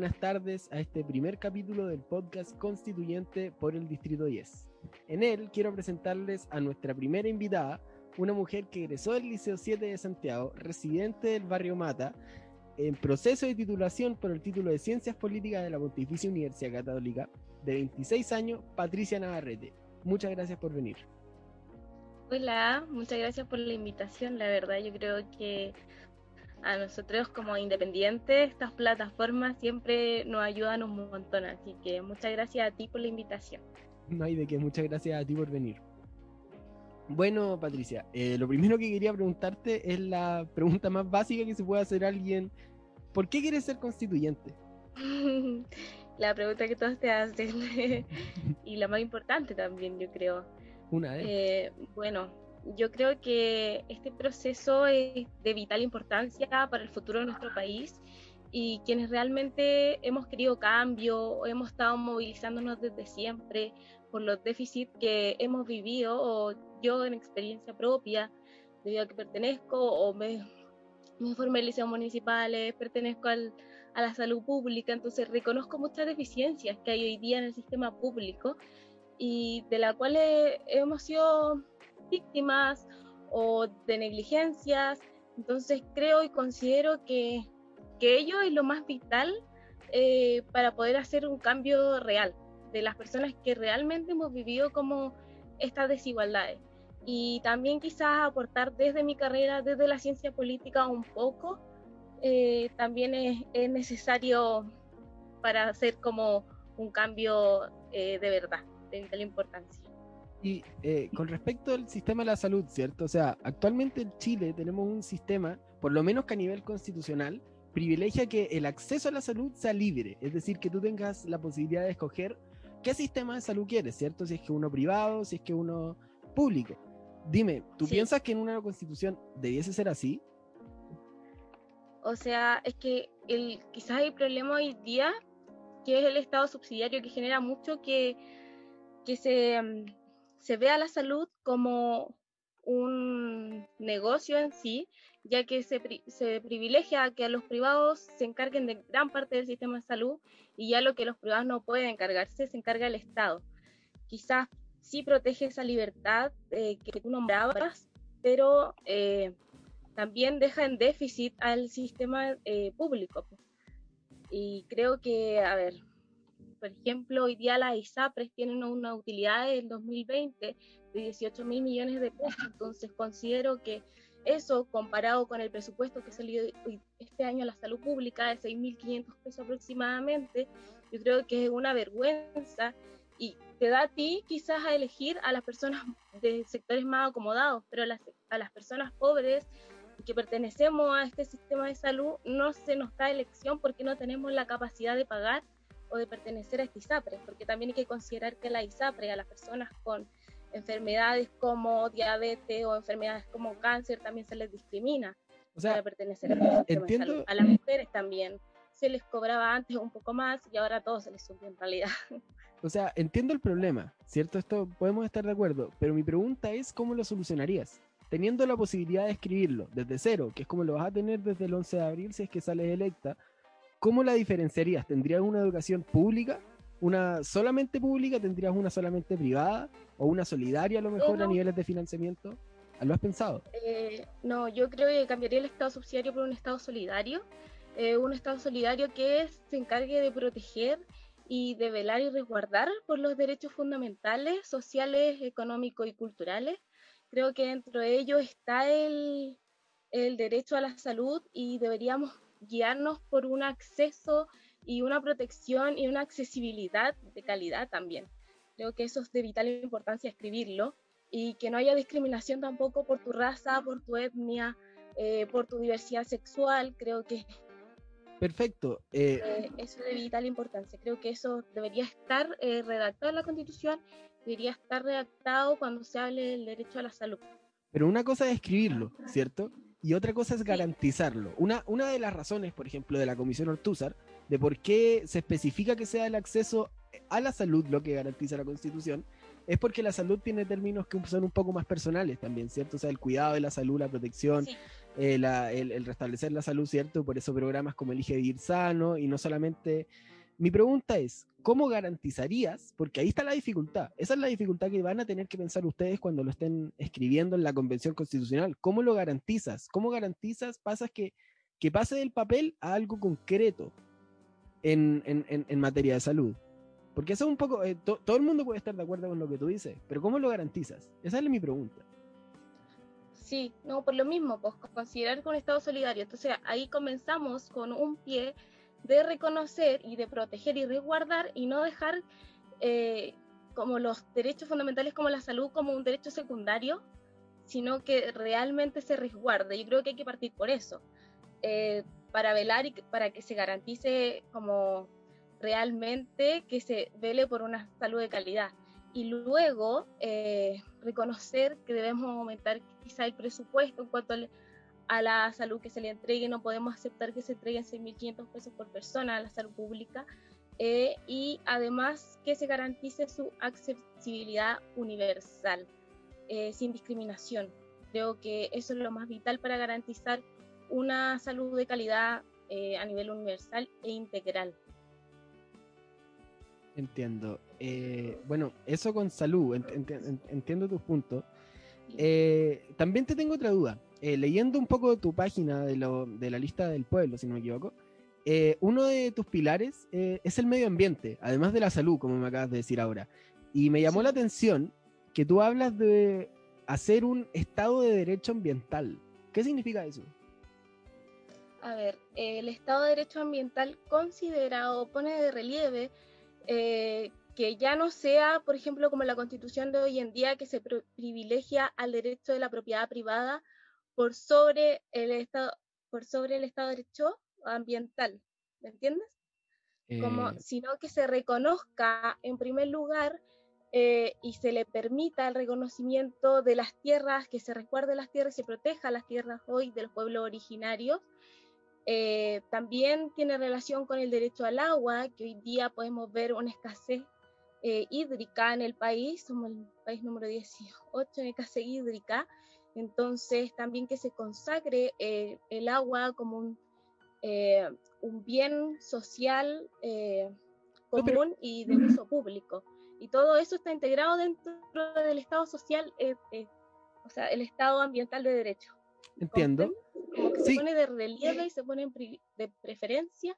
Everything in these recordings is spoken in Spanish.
buenas tardes a este primer capítulo del podcast constituyente por el Distrito 10. En él quiero presentarles a nuestra primera invitada, una mujer que egresó del Liceo 7 de Santiago, residente del barrio Mata, en proceso de titulación por el título de Ciencias Políticas de la Pontificia Universidad Católica, de 26 años, Patricia Navarrete. Muchas gracias por venir. Hola, muchas gracias por la invitación. La verdad, yo creo que a nosotros como independientes estas plataformas siempre nos ayudan un montón. Así que muchas gracias a ti por la invitación. No hay de qué, muchas gracias a ti por venir. Bueno, Patricia, eh, lo primero que quería preguntarte es la pregunta más básica que se puede hacer a alguien. ¿Por qué quieres ser constituyente? la pregunta que todos te hacen y la más importante también, yo creo. Una vez. Eh, bueno, yo creo que este proceso es de vital importancia para el futuro de nuestro país y quienes realmente hemos querido cambio hemos estado movilizándonos desde siempre por los déficits que hemos vivido o yo en experiencia propia, debido a que pertenezco o me, me formé en liceos municipales, pertenezco al, a la salud pública, entonces reconozco muchas deficiencias que hay hoy día en el sistema público y de las cuales hemos sido víctimas o de negligencias. Entonces creo y considero que, que ello es lo más vital eh, para poder hacer un cambio real de las personas que realmente hemos vivido como estas desigualdades. Y también quizás aportar desde mi carrera, desde la ciencia política un poco, eh, también es, es, necesario para hacer como un cambio eh, de verdad de vital importancia. Y eh, con respecto al sistema de la salud, ¿cierto? O sea, actualmente en Chile tenemos un sistema, por lo menos que a nivel constitucional, privilegia que el acceso a la salud sea libre, es decir, que tú tengas la posibilidad de escoger qué sistema de salud quieres, ¿cierto? Si es que uno privado, si es que uno público. Dime, ¿tú sí. piensas que en una constitución debiese ser así? O sea, es que el, quizás el problema hoy día, que es el Estado subsidiario, que genera mucho que que se, se vea la salud como un negocio en sí, ya que se, se, privilegia que a los privados se encarguen de gran parte del sistema de salud y ya lo que los privados no pueden encargarse se encarga el Estado. Quizás sí protege esa libertad eh, que tú nombrabas, pero eh, también deja en déficit al sistema eh, público. Y creo que, a ver, por ejemplo, hoy día las ISAPRES tienen una utilidad en 2020 de 18 mil millones de pesos, entonces considero que eso comparado con el presupuesto que salió este año a la salud pública de 6.500 pesos aproximadamente, yo creo que es una vergüenza. Y te da a ti quizás a elegir a las personas de sectores más acomodados, pero a las, a las personas pobres que pertenecemos a este sistema de salud no se nos da elección porque no tenemos la capacidad de pagar o de pertenecer a esta ISAPRE, porque también hay que considerar que la ISAPRE a las personas con enfermedades como diabetes o enfermedades como cáncer también se les discrimina o sea, para pertenecer a, este entiendo... a las mujeres también se les cobraba antes un poco más y ahora todo se les subió en realidad. O sea, entiendo el problema, ¿cierto? Esto podemos estar de acuerdo, pero mi pregunta es cómo lo solucionarías. Teniendo la posibilidad de escribirlo desde cero, que es como lo vas a tener desde el 11 de abril si es que sales electa, ¿cómo la diferenciarías? ¿Tendrías una educación pública? ¿Una solamente pública? ¿Tendrías una solamente privada? ¿O una solidaria a lo mejor no. a niveles de financiamiento? ¿Lo has pensado? Eh, no, yo creo que cambiaría el Estado subsidiario por un Estado solidario. Eh, un Estado solidario que se encargue de proteger y de velar y resguardar por los derechos fundamentales, sociales, económicos y culturales. Creo que dentro de ello está el, el derecho a la salud y deberíamos guiarnos por un acceso y una protección y una accesibilidad de calidad también. Creo que eso es de vital importancia escribirlo y que no haya discriminación tampoco por tu raza, por tu etnia, eh, por tu diversidad sexual. Creo que Perfecto. Eh, eh, eso es de vital importancia. Creo que eso debería estar eh, redactado en la Constitución, debería estar redactado cuando se hable del derecho a la salud. Pero una cosa es escribirlo, ¿cierto? Y otra cosa es garantizarlo. Una, una de las razones, por ejemplo, de la Comisión Ortúzar, de por qué se especifica que sea el acceso a la salud lo que garantiza la Constitución, es porque la salud tiene términos que son un poco más personales también, ¿cierto? O sea, el cuidado de la salud, la protección, Sí. eh, el, restablecer la salud, ¿cierto? Por eso programas como Elige Vivir Sano y no solamente... Mi pregunta es, ¿cómo garantizarías? Porque ahí está la dificultad. Esa es la dificultad que van a tener que pensar ustedes cuando lo estén escribiendo en la Convención Constitucional. ¿Cómo lo garantizas? ¿Cómo garantizas? Pasas que, que pase del papel a algo concreto en, en, materia de salud. Porque eso es un poco, eh, todo el mundo puede estar de acuerdo con lo que tú dices, pero ¿cómo lo garantizas? Esa es mi pregunta. Sí, no, por lo mismo, pues considerar con Estado solidario. Entonces ahí comenzamos con un pie de reconocer y de proteger y resguardar y no dejar eh, como los derechos fundamentales como la salud como un derecho secundario, sino que realmente se resguarde. Yo creo que hay que partir por eso, eh, para velar y para que se garantice como realmente que se vele por una salud de calidad y luego eh, reconocer que debemos aumentar quizá el presupuesto en cuanto a la salud que se le entregue. No podemos aceptar que se entreguen 6.500 pesos por persona a la salud pública eh, y además que se garantice su accesibilidad universal, eh, sin discriminación. Creo que eso es lo más vital para garantizar una salud de calidad a nivel universal e integral. Entiendo. Eh, bueno, eso con salud, entiendo tus puntos. Eh, también te tengo otra duda. Eh, leyendo un poco de tu página de, la lista del pueblo, si no me equivoco, uno de tus pilares es el medio ambiente, además de la salud, como me acabas de decir ahora. Y me llamó la atención que tú hablas de hacer un estado de derecho ambiental. ¿Qué significa eso? A ver, el Estado de Derecho Ambiental considerado pone de relieve eh, que ya no sea, por ejemplo, como la constitución de hoy en día, que se privilegia al derecho de la propiedad privada por sobre el Estado, por sobre el Estado de Derecho ambiental, ¿me entiendes? Como, eh. sino que se reconozca en primer lugar eh, y se le permita el reconocimiento de las tierras, que se recuerde las tierras y se proteja las tierras hoy de los pueblos originarios, eh, también tiene relación con el derecho al agua, que hoy día podemos ver una escasez eh, hídrica en el país, somos el país número 18 en escasez hídrica, entonces también que se consagre eh, el agua como un, un bien social común y de uso público. Y todo eso está integrado dentro del Estado social, o sea, el Estado ambiental de derecho. Entiendo. se pone de relieve y se pone de preferencia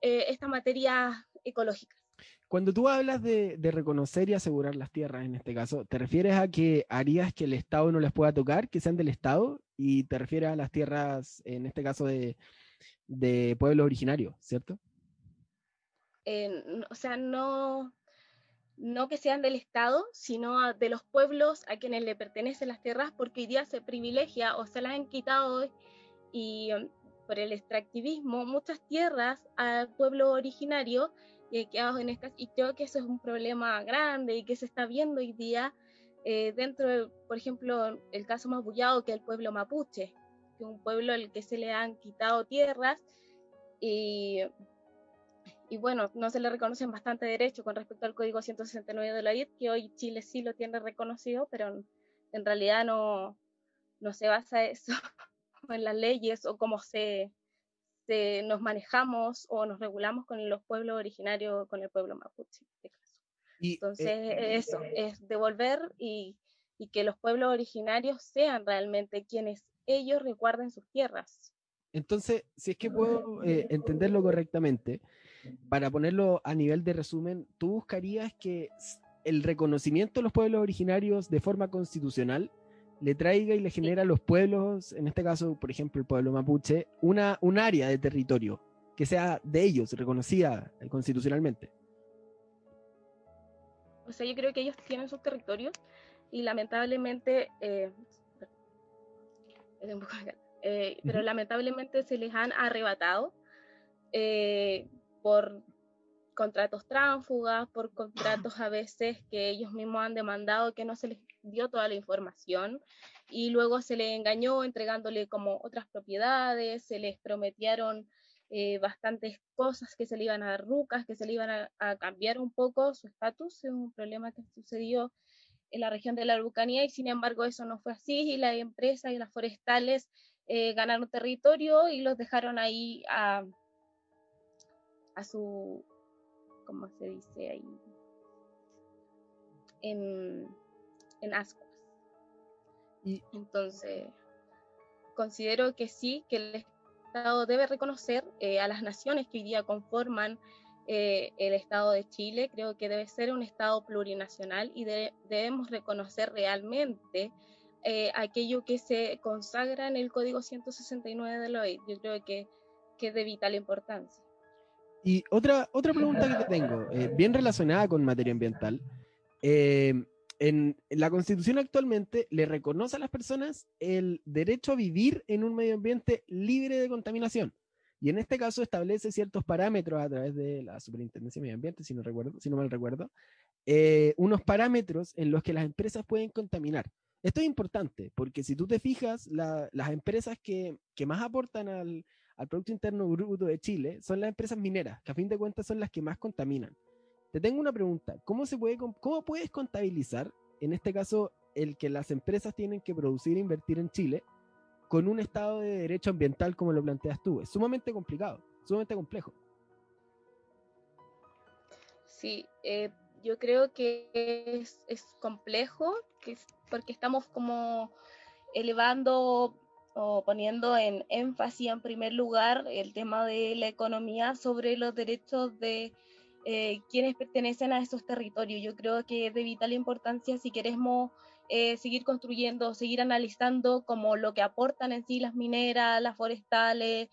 eh, esta materia ecológica. Cuando tú hablas de, reconocer y asegurar las tierras, en este caso, ¿te refieres a que harías que el Estado no las pueda tocar, que sean del Estado? Y te refieres a las tierras, en este caso, de, de pueblos originarios, ¿cierto? o sea, no, no que sean del Estado, sino de los pueblos a quienes le pertenecen las tierras, porque hoy día se privilegia o se las han quitado y por el extractivismo muchas tierras al pueblo originario y quedados en estas, y creo que eso es un problema grande y que se está viendo hoy día eh, dentro, de, por ejemplo, el caso más bullado que el pueblo mapuche, que es un pueblo al que se le han quitado tierras y y bueno, no se le reconocen bastante derechos con respecto al Código 169 de la IED, que hoy Chile sí lo tiene reconocido, pero en realidad no, no se basa eso en las leyes o cómo se, se, nos manejamos o nos regulamos con los pueblos originarios, con el pueblo mapuche en este caso. Y, Entonces, eh, eso, es devolver y, y que los pueblos originarios sean realmente quienes ellos recuerden sus tierras. Entonces, si es que puedo eh, entenderlo correctamente, para ponerlo a nivel de resumen, tú buscarías que el reconocimiento de los pueblos originarios de forma constitucional le traiga y le genera a los pueblos, en este caso, por ejemplo, el pueblo mapuche, una, un área de territorio que sea de ellos, reconocida constitucionalmente. O sea, yo creo que ellos tienen sus territorios y lamentablemente, eh, eh, pero lamentablemente se les han arrebatado eh, por contratos tránsfugas, por contratos a veces que ellos mismos han demandado que no se les dio toda la información y luego se les engañó entregándole como otras propiedades, se les prometieron eh, bastantes cosas que se le iban a dar rucas, que se le iban a, cambiar un poco su estatus, es un problema que sucedió en la región de la Araucanía y sin embargo eso no fue así y las empresas y las forestales eh, ganaron territorio y los dejaron ahí a, a su, ¿cómo se dice ahí? En, en ascuas. Y... Entonces, considero que sí, que el Estado debe reconocer eh, a las naciones que hoy día conforman eh, el Estado de Chile. Creo que debe ser un Estado plurinacional y debemos reconocer realmente eh, aquello que se consagra en el Código 169 de la OEA. Yo creo que, que es de vital importancia. Y otra, otra pregunta que te tengo, bien relacionada con materia ambiental en la Constitución actualmente le reconoce a las personas el derecho a vivir en un medio ambiente libre de contaminación. Y en este caso establece ciertos parámetros a través de la Superintendencia de Medio Ambiente, si no, recuerdo, si no mal recuerdo, eh, unos parámetros en los que las empresas pueden contaminar. Esto es importante porque si tú te fijas, las empresas que, más aportan al, al Producto Interno Bruto de Chile son las empresas mineras, que a fin de cuentas son las que más contaminan. Te tengo una pregunta. ¿Cómo, se puede, ¿Cómo puedes contabilizar, en este caso, el que las empresas tienen que producir e invertir en Chile con un estado de derecho ambiental como lo planteas tú? Es sumamente complicado, sumamente complejo. Sí, eh, yo creo que es, complejo que porque estamos como elevando o poniendo en énfasis en primer lugar el tema de la economía sobre los derechos de eh, quienes pertenecen a esos territorios. Yo creo que es de vital importancia si queremos eh, seguir construyendo, seguir analizando como lo que aportan en sí las mineras, las forestales.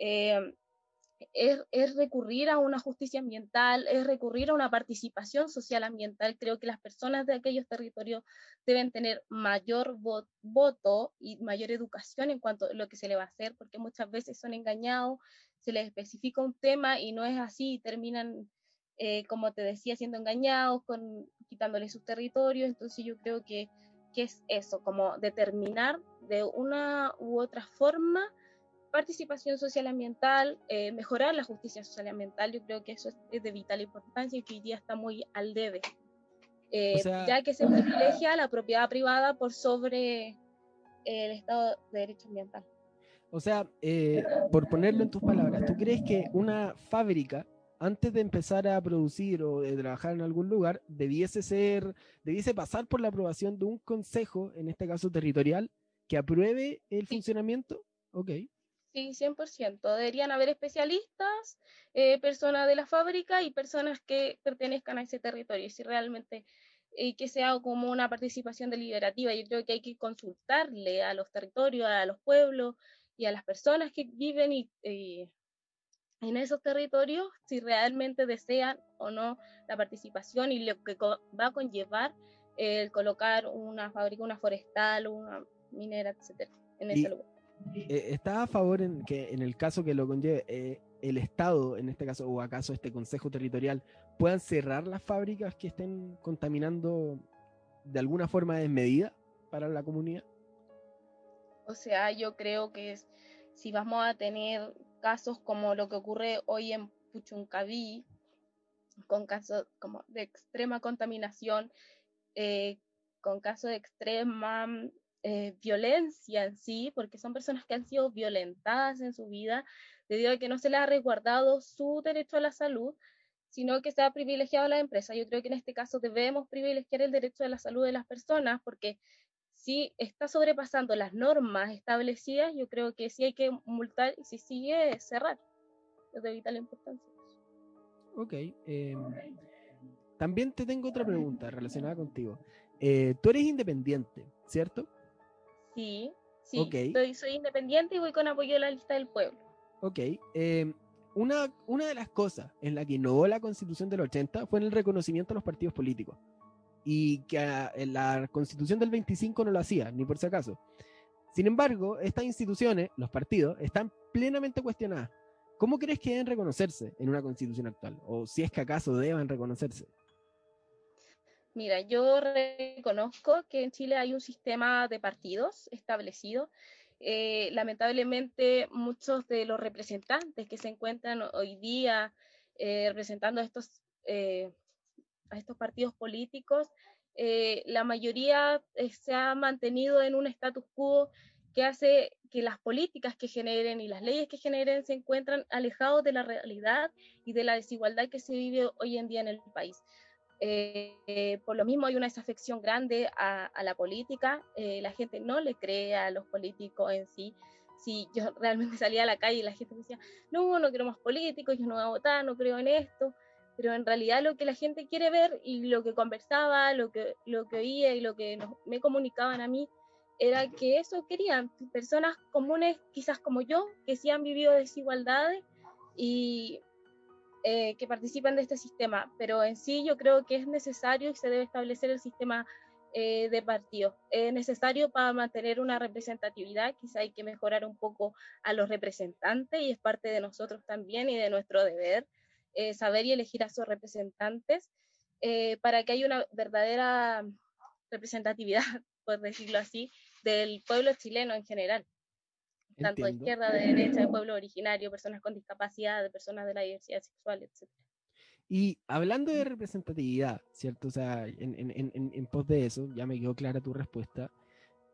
Eh, es, recurrir a una justicia ambiental, es recurrir a una participación social ambiental. Creo que las personas de aquellos territorios deben tener mayor voto y mayor educación en cuanto a lo que se le va a hacer, porque muchas veces son engañados, se les especifica un tema y no es así y terminan eh, como te decía, siendo engañados, con, quitándoles sus territorios. Entonces yo creo que, que es eso, como determinar de una u otra forma participación social ambiental, eh, mejorar la justicia social ambiental, yo creo que eso es, de vital importancia y que hoy día está muy al debe, eh, ya que se privilegia la propiedad privada por sobre el Estado de Derecho Ambiental. O sea, por ponerlo en tus palabras, ¿tú crees que una fábrica antes de empezar a producir o de trabajar en algún lugar, debiese ser, debiese pasar por la aprobación de un consejo, en este caso territorial, que apruebe el funcionamiento. Ok. Sí, 100%. Deberían haber especialistas, eh, personas de la fábrica y personas que pertenezcan a ese territorio. Si realmente eh, que sea como una participación deliberativa, yo creo que hay que consultarle a los territorios, a los pueblos y a las personas que viven y eh, en esos territorios si realmente desean o no la participación y lo que va a conllevar el colocar una fábrica, una forestal, una minera, etcétera, en ese lugar. Eh, ¿Está a favor en que en el caso que lo conlleve eh, el Estado, en este caso, o acaso este Consejo Territorial, puedan cerrar las fábricas que estén contaminando de alguna forma desmedida para la comunidad? O sea, yo creo que si vamos a tener casos como lo que ocurre hoy en Puchuncaví, con casos como de extrema contaminación, eh, con casos de extrema eh, violencia en sí, porque son personas que han sido violentadas en su vida debido a que no se les ha resguardado su derecho a la salud, sino que se ha privilegiado a la empresa. Yo creo que en este caso debemos privilegiar el derecho a la salud de las personas, porque si está sobrepasando las normas establecidas, yo creo que sí hay que multar y si sigue, cerrar. Es de vital importancia. Ok. Em, también te tengo otra pregunta relacionada contigo. Eh, tú eres independiente, ¿cierto? Sí, sí. soy independiente y voy con apoyo de la lista del pueblo. Ok. Em, una, una de las cosas en la que innovó la constitución del 80 fue en el reconocimiento a los partidos políticos y que ah, la constitución del 25 no lo hacía, ni por si acaso. Sin embargo, estas instituciones, los partidos, están plenamente cuestionadas. ¿Cómo crees que deben reconocerse en una constitución actual? ¿O si es que acaso deben reconocerse? Mira, yo reconozco que en Chile hay un sistema de partidos establecido. Eh, lamentablemente, muchos de los representantes que se encuentran hoy día eh, representando estos eh, a estos partidos políticos, la mayoría se ha mantenido en un status quo que hace que las políticas que generen y las leyes que generen se encuentran alejados de la realidad y de la desigualdad que se vive hoy en día en el país. Eh, por lo mismo hay una desafección grande a, la política, eh, la gente no le cree a los políticos en sí. Si yo realmente salía a la calle y la gente me decía, no, no quiero más políticos, yo no voy a votar, no creo en esto, pero en realidad lo que la gente quiere ver y lo que conversaba, lo que, oía y lo que me comunicaban a mí, era que eso querían, personas comunes, quizás como yo, que sí han vivido desigualdades y eh, que participan de este sistema, pero en sí yo creo que es necesario y se debe establecer el sistema eh, de partidos. Es necesario para mantener una representatividad, quizá hay que mejorar un poco a los representantes y es parte de nosotros también y de nuestro deber eh, saber y elegir a sus representantes para que haya una verdadera representatividad, por decirlo así, del pueblo chileno en general, tanto de izquierda, de derecha, de pueblo originario, personas con discapacidad, de personas de la diversidad sexual, etc. Y hablando de representatividad, ¿cierto? O sea, en, en, en, en pos de eso, ya me quedó clara tu respuesta.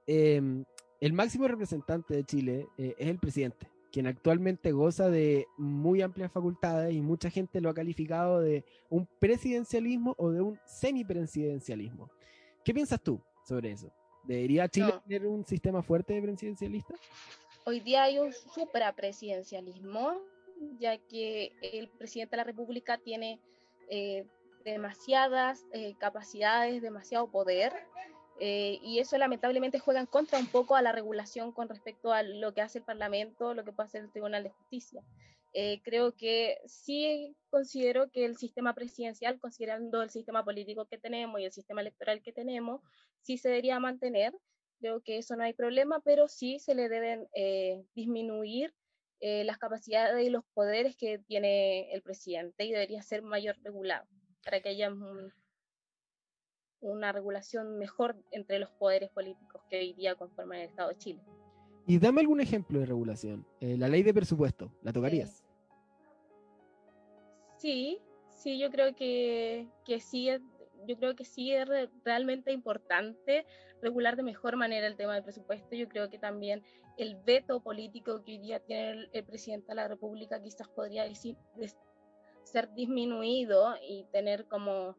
Em, el máximo representante de Chile eh, es el presidente, quien actualmente goza de muy amplias facultades y mucha gente lo ha calificado de un presidencialismo o de un semipresidencialismo. ¿Qué piensas tú sobre eso? ¿Debería Chile tener un sistema fuerte de presidencialista? Hoy día hay un suprapresidencialismo, ya que el presidente de la República tiene eh, demasiadas eh, capacidades, demasiado poder, eh, y eso lamentablemente juega en contra un poco a la regulación con respecto a lo que hace el Parlamento, lo que puede hacer el Tribunal de Justicia. Creo que sí considero que el sistema presidencial, considerando el sistema político que tenemos y el sistema electoral que tenemos, sí se debería mantener. Creo que eso no hay problema, pero sí se le deben eh, disminuir eh, las capacidades y los poderes que tiene el presidente y debería ser mayor regulado para que haya una regulación mejor entre los poderes políticos que hoy día conforman el Estado de Chile. Y dame algún ejemplo de regulación. Eh, la ley de presupuesto, ¿la tocarías? Sí, sí, yo creo que, que sí, yo creo que sí es realmente importante regular de mejor manera el tema del presupuesto. Yo creo que también el veto político que hoy día tiene el, presidente de la República quizás podría decir, ser disminuido y tener como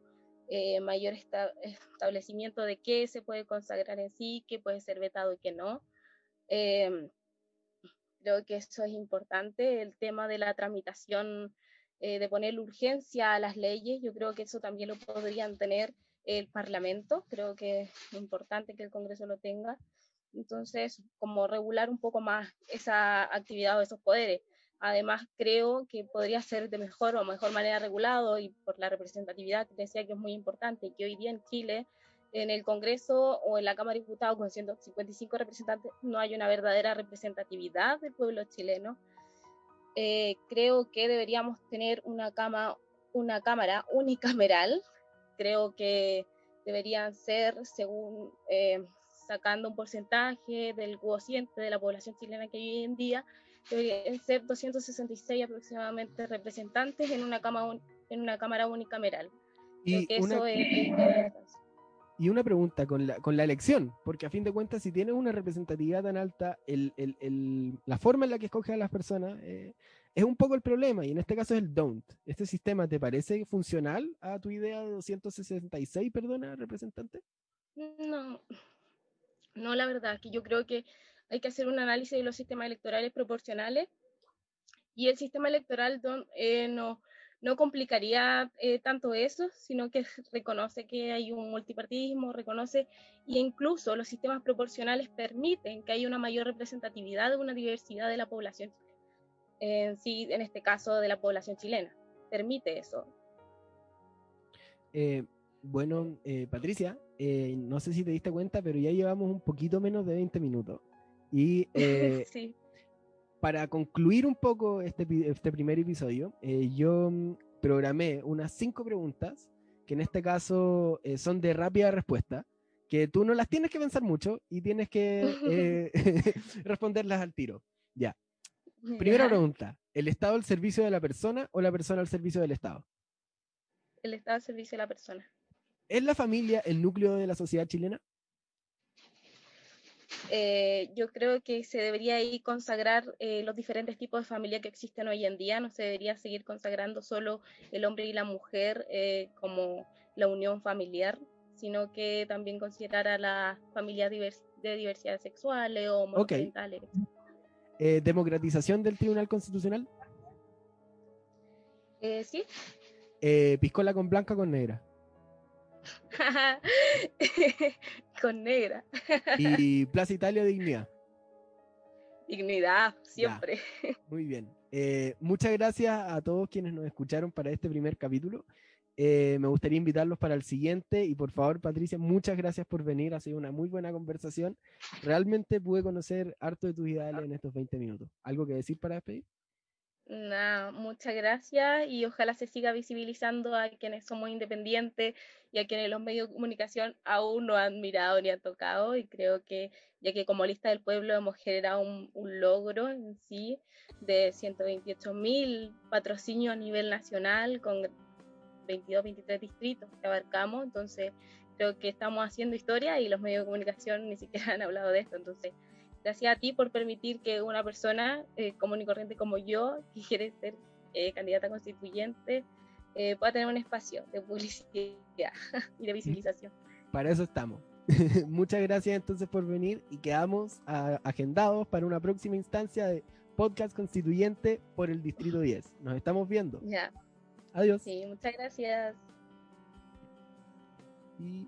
eh, mayor establecimiento de qué se puede consagrar en sí, qué puede ser vetado y qué no. Em, creo que eso es importante, el tema de la tramitación, eh, de poner urgencia a las leyes, yo creo que eso también lo podrían tener el Parlamento, creo que es importante que el Congreso lo tenga. Entonces, como regular un poco más esa actividad o esos poderes. Además, creo que podría ser de mejor o mejor manera regulado y por la representatividad que decía que es muy importante, que hoy día en Chile en el Congreso o en la Cámara de Diputados con 155 representantes no hay una verdadera representatividad del pueblo chileno. Eh, creo que deberíamos tener una, cama, una Cámara unicameral. Creo que deberían ser, según eh, sacando un porcentaje del cociente de la población chilena que hay hoy en día, deberían ser 266 aproximadamente representantes en una, cama, en una Cámara unicameral. Y eso es y una pregunta con la, con la elección, porque a fin de cuentas, si tienes una representatividad tan alta, el, el, el, la forma en la que escoges a las personas eh, es un poco el problema, y en este caso es el don't. ¿Este sistema te parece funcional a tu idea de 266, perdona, representante? No, no, la verdad, que yo creo que hay que hacer un análisis de los sistemas electorales proporcionales, y el sistema electoral eh, no no complicaría eh, tanto eso, sino que reconoce que hay un multipartidismo, reconoce e incluso los sistemas proporcionales permiten que haya una mayor representatividad de una diversidad de la población, en sí, en este caso de la población chilena. Permite eso. Eh, bueno, eh, Patricia, no sé si te diste cuenta, pero ya llevamos un poquito menos de 20 minutos. Y sí para concluir un poco este, este primer episodio, eh, yo mm, programé unas cinco preguntas que en este caso eh, son de rápida respuesta, que tú no las tienes que pensar mucho y tienes que eh, responderlas al tiro. Ya. Primera pregunta, ¿el Estado al servicio de la persona o la persona al servicio del Estado? El Estado al servicio de la persona. ¿Es la familia el núcleo de la sociedad chilena? Eh, yo creo que se debería ahí consagrar eh, los diferentes tipos de familia que existen hoy en día, no se debería seguir consagrando solo el hombre y la mujer eh, como la unión familiar, sino que también considerar a las familias de diversidad sexuales o monoparentales. ¿Democratización del Tribunal Constitucional? sí. ¿Piscola con blanca o con negra? Con negra. y Plaza Italia Dignidad. Dignidad, siempre. Muy bien. Eh, muchas gracias a todos quienes nos escucharon para este primer capítulo. Eh, me gustaría invitarlos para el siguiente y por favor, Patricia, muchas gracias por venir. Ha sido una muy buena conversación. Realmente pude conocer harto de tus ideales en estos 20 minutos. ¿Algo que decir para despedir? Muchas gracias y ojalá se siga visibilizando a quienes somos independientes y a quienes los medios de comunicación aún no han mirado ni han tocado y creo que ya que como lista del pueblo hemos generado un, logro en sí de 128 mil patrocinios a nivel nacional con 22, 23 distritos que abarcamos, entonces creo que estamos haciendo historia y los medios de comunicación ni siquiera han hablado de esto, entonces gracias a ti por permitir que una persona eh, común y corriente como yo, que quiere ser eh, candidata constituyente, eh, pueda tener un espacio de publicidad y de visibilización. Para eso estamos. Muchas gracias entonces por venir y quedamos agendados para una próxima instancia de podcast constituyente por el Distrito 10. Nos estamos viendo. Ya. Adiós. Sí, muchas gracias. Y